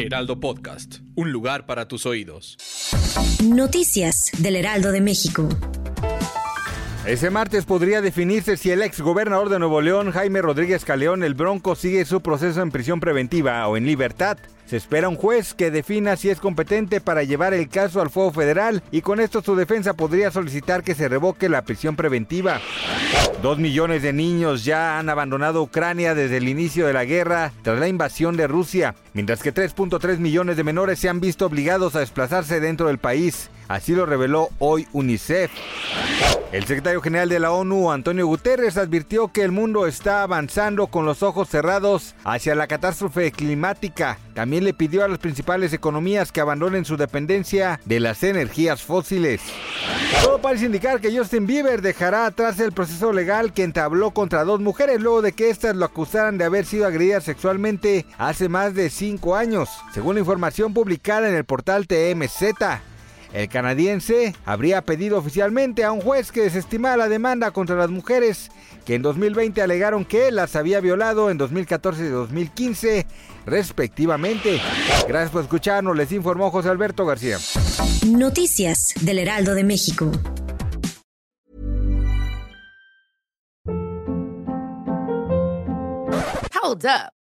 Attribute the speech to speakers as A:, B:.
A: Heraldo Podcast, un lugar para tus oídos.
B: Noticias del Heraldo de México.
C: Ese martes podría definirse si el ex gobernador de Nuevo León, Jaime Rodríguez Caleón, el Bronco, sigue su proceso en prisión preventiva o en libertad. Se espera un juez que defina si es competente para llevar el caso al fuego federal y con esto su defensa podría solicitar que se revoque la prisión preventiva. Dos millones de niños ya han abandonado Ucrania desde el inicio de la guerra tras la invasión de Rusia, mientras que 3.3 millones de menores se han visto obligados a desplazarse dentro del país. Así lo reveló hoy UNICEF. El secretario general de la ONU, Antonio Guterres, advirtió que el mundo está avanzando con los ojos cerrados hacia la catástrofe climática. También le pidió a las principales economías que abandonen su dependencia de las energías fósiles. Todo parece indicar que Justin Bieber dejará atrás el proceso legal que entabló contra dos mujeres luego de que éstas lo acusaran de haber sido agredidas sexualmente hace más de cinco años, según la información publicada en el portal TMZ. El canadiense habría pedido oficialmente a un juez que desestimara la demanda contra las mujeres que en 2020 alegaron que él las había violado en 2014 y 2015 respectivamente. Gracias por escucharnos, les informó José Alberto García.
B: Noticias del Heraldo de México.
D: Hold up.